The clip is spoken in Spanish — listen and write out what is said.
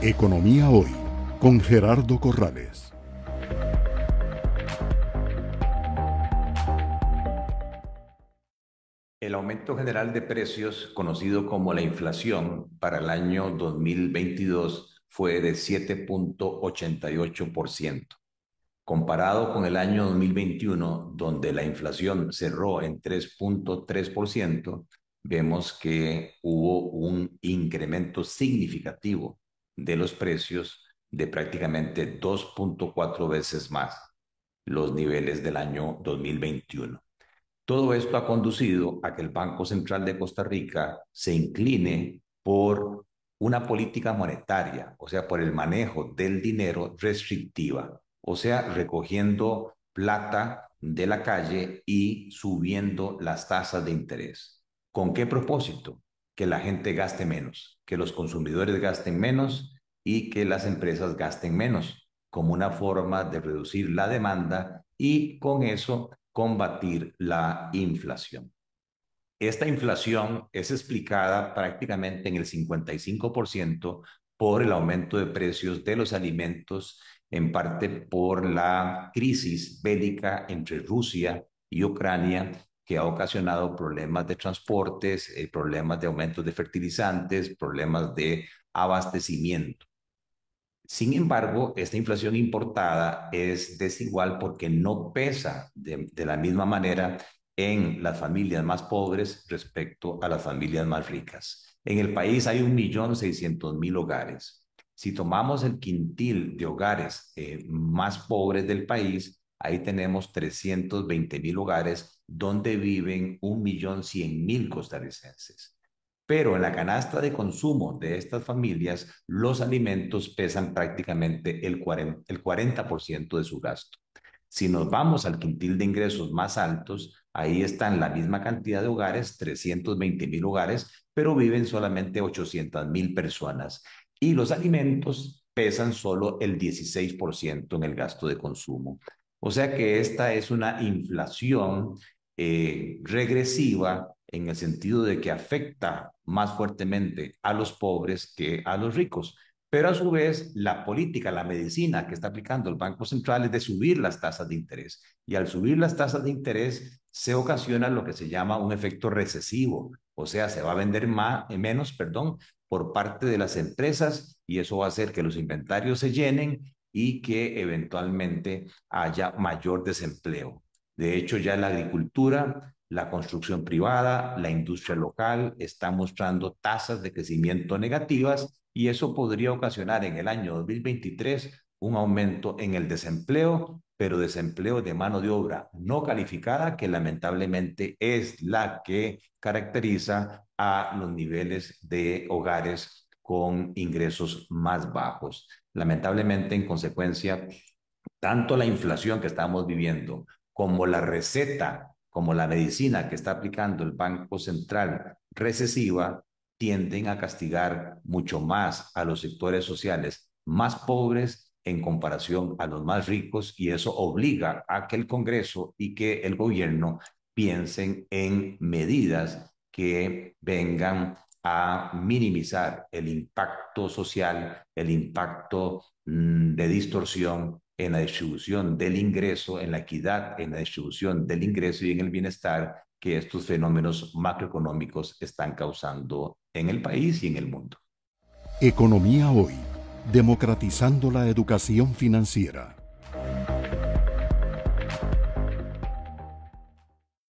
Economía Hoy con Gerardo Corrales. El aumento general de precios, conocido como la inflación, para el año 2022 fue de 7.88%. Comparado con el año 2021, donde la inflación cerró en 3.3%, vemos que hubo un incremento significativo de los precios de prácticamente 2.4 veces más los niveles del año 2021. Todo esto ha conducido a que el Banco Central de Costa Rica se incline por una política monetaria, o sea, por el manejo del dinero restrictiva, o sea, recogiendo plata de la calle y subiendo las tasas de interés. ¿Con qué propósito? Que la gente gaste menos, que los consumidores gasten menos y que las empresas gasten menos, como una forma de reducir la demanda y con eso combatir la inflación. Esta inflación es explicada prácticamente en el 55% por el aumento de precios de los alimentos, en parte por la crisis bélica entre Rusia y Ucrania, que ha ocasionado problemas de transportes, eh, problemas de aumentos de fertilizantes, problemas de abastecimiento. Sin embargo, esta inflación importada es desigual porque no pesa de, la misma manera en las familias más pobres respecto a las familias más ricas. En el país hay un millón seiscientos mil hogares. Si tomamos el quintil de hogares eh, más pobres del país, ahí tenemos 320 mil hogares donde viven un millón cien mil costarricenses. Pero en la canasta de consumo de estas familias, los alimentos pesan prácticamente el 40%, de su gasto. Si nos vamos al quintil de ingresos más altos, ahí están la misma cantidad de hogares, 320 mil hogares, pero viven solamente 800 mil personas. Y los alimentos pesan solo el 16% en el gasto de consumo. O sea que esta es una inflación eh, regresiva en el sentido de que afecta más fuertemente a los pobres que a los ricos. Pero a su vez, la política, la medicina que está aplicando el Banco Central es de subir las tasas de interés. Y al subir las tasas de interés, se ocasiona lo que se llama un efecto recesivo. O sea, se va a vender más, menos, perdón, por parte de las empresas y eso va a hacer que los inventarios se llenen y que eventualmente haya mayor desempleo. De hecho, ya la agricultura la construcción privada, la industria local están mostrando tasas de crecimiento negativas y eso podría ocasionar en el año 2023 un aumento en el desempleo, pero desempleo de mano de obra no calificada, que lamentablemente es la que caracteriza a los niveles de hogares con ingresos más bajos. Lamentablemente, en consecuencia, tanto la inflación que estamos viviendo como la receta como la medicina que está aplicando el Banco Central recesiva, tienden a castigar mucho más a los sectores sociales más pobres en comparación a los más ricos y eso obliga a que el Congreso y que el gobierno piensen en medidas que vengan a minimizar el impacto social, el impacto mm, de distorsión en la distribución del ingreso, en la equidad, en la distribución del ingreso y en el bienestar que estos fenómenos macroeconómicos están causando en el país y en el mundo. Economía hoy, democratizando la educación financiera.